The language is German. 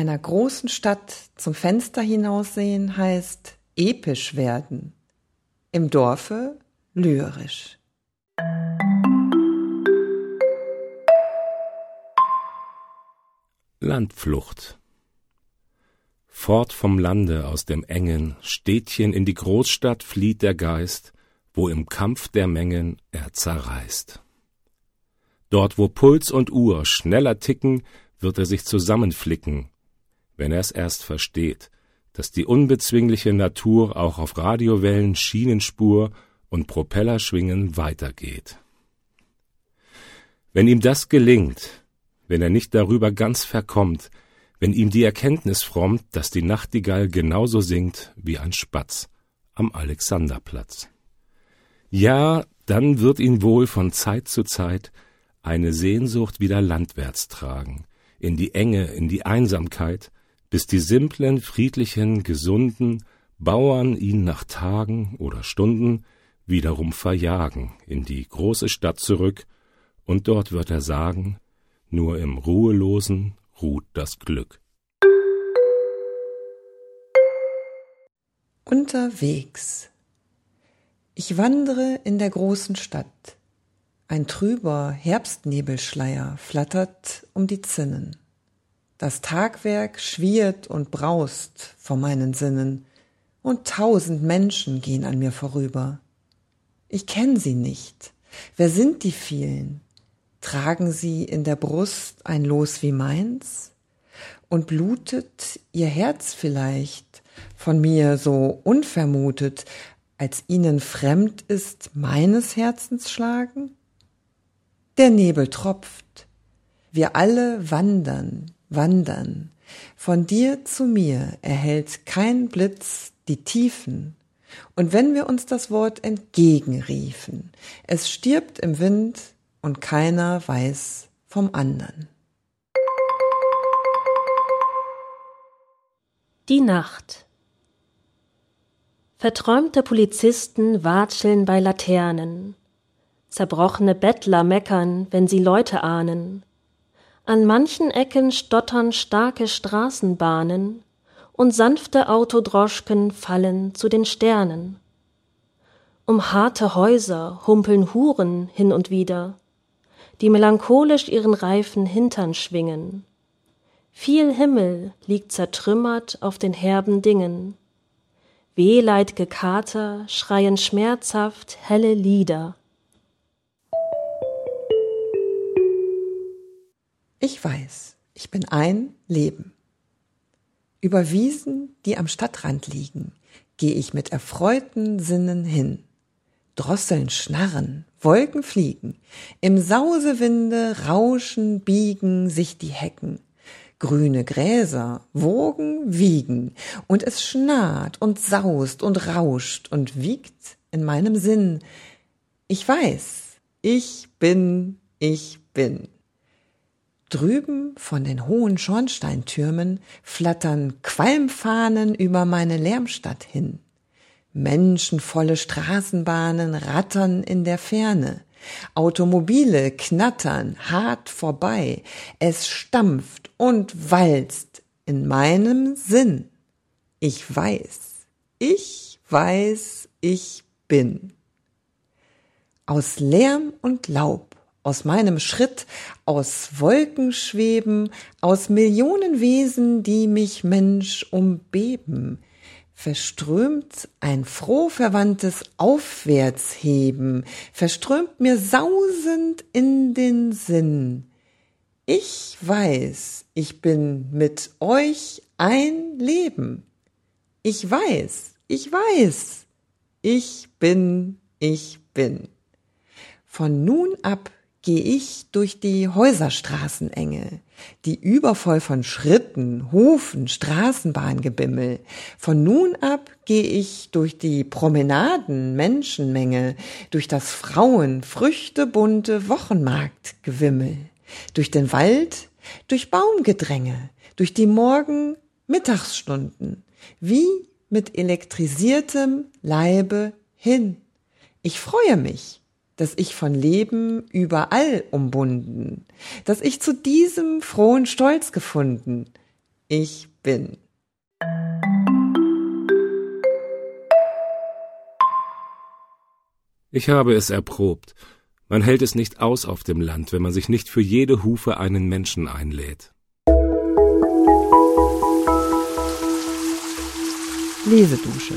einer großen Stadt zum Fenster hinaussehen heißt episch werden, im Dorfe lyrisch. Landflucht Fort vom Lande aus dem engen Städtchen in die Großstadt flieht der Geist, wo im Kampf der Mengen er zerreißt. Dort, wo Puls und Uhr schneller ticken, wird er sich zusammenflicken, wenn er es erst versteht, dass die unbezwingliche Natur auch auf Radiowellen, Schienenspur und Propellerschwingen weitergeht. Wenn ihm das gelingt, wenn er nicht darüber ganz verkommt, wenn ihm die Erkenntnis frommt, dass die Nachtigall genauso singt wie ein Spatz am Alexanderplatz. Ja, dann wird ihn wohl von Zeit zu Zeit eine Sehnsucht wieder landwärts tragen, in die Enge, in die Einsamkeit, bis die simplen, friedlichen, gesunden Bauern ihn nach Tagen oder Stunden wiederum verjagen in die große Stadt zurück, und dort wird er sagen, nur im Ruhelosen ruht das Glück. Unterwegs. Ich wandere in der großen Stadt. Ein trüber Herbstnebelschleier flattert um die Zinnen. Das Tagwerk schwirrt und braust vor meinen Sinnen, und tausend Menschen gehen an mir vorüber. Ich kenn sie nicht. Wer sind die vielen? Tragen sie in der Brust ein Los wie meins? Und blutet ihr Herz vielleicht von mir so unvermutet, als ihnen fremd ist meines Herzens Schlagen? Der Nebel tropft, wir alle wandern, wandern, von dir zu mir erhält kein Blitz die Tiefen, und wenn wir uns das Wort entgegenriefen, es stirbt im Wind und keiner weiß vom andern. Die Nacht. Verträumte Polizisten watscheln bei Laternen, zerbrochene Bettler meckern, wenn sie Leute ahnen, an manchen Ecken stottern starke Straßenbahnen, und sanfte Autodroschken fallen zu den Sternen. Um harte Häuser humpeln Huren hin und wieder, die melancholisch ihren reifen Hintern schwingen. Viel Himmel liegt zertrümmert auf den herben Dingen. Wehleidge Kater schreien schmerzhaft helle Lieder. Ich weiß, ich bin ein Leben. Über Wiesen, die am Stadtrand liegen, geh ich mit erfreuten Sinnen hin. Drosseln schnarren, Wolken fliegen, im Sausewinde rauschen, biegen sich die Hecken. Grüne Gräser wogen, wiegen, und es schnarrt und saust und rauscht und wiegt in meinem Sinn. Ich weiß, ich bin, ich bin. Drüben von den hohen Schornsteintürmen flattern Qualmfahnen über meine Lärmstadt hin. Menschenvolle Straßenbahnen rattern in der Ferne. Automobile knattern hart vorbei. Es stampft und walzt in meinem Sinn. Ich weiß, ich weiß, ich bin. Aus Lärm und Laub aus meinem Schritt, aus Wolken schweben, aus Millionen Wesen, die mich Mensch umbeben, verströmt ein froh verwandtes Aufwärtsheben, verströmt mir sausend in den Sinn. Ich weiß, ich bin mit euch ein Leben. Ich weiß, ich weiß, ich bin, ich bin. Von nun ab geh ich durch die Häuserstraßenenge, die übervoll von Schritten, Hufen, Straßenbahngebimmel. Von nun ab geh ich durch die Promenaden, Menschenmenge, durch das Frauen, Früchtebunte Wochenmarktgewimmel, durch den Wald, durch Baumgedränge, durch die Morgen, Mittagsstunden, wie mit elektrisiertem Leibe hin. Ich freue mich dass ich von Leben überall umbunden, dass ich zu diesem frohen Stolz gefunden. ich bin. Ich habe es erprobt. Man hält es nicht aus auf dem Land, wenn man sich nicht für jede Hufe einen Menschen einlädt. Lesedusche.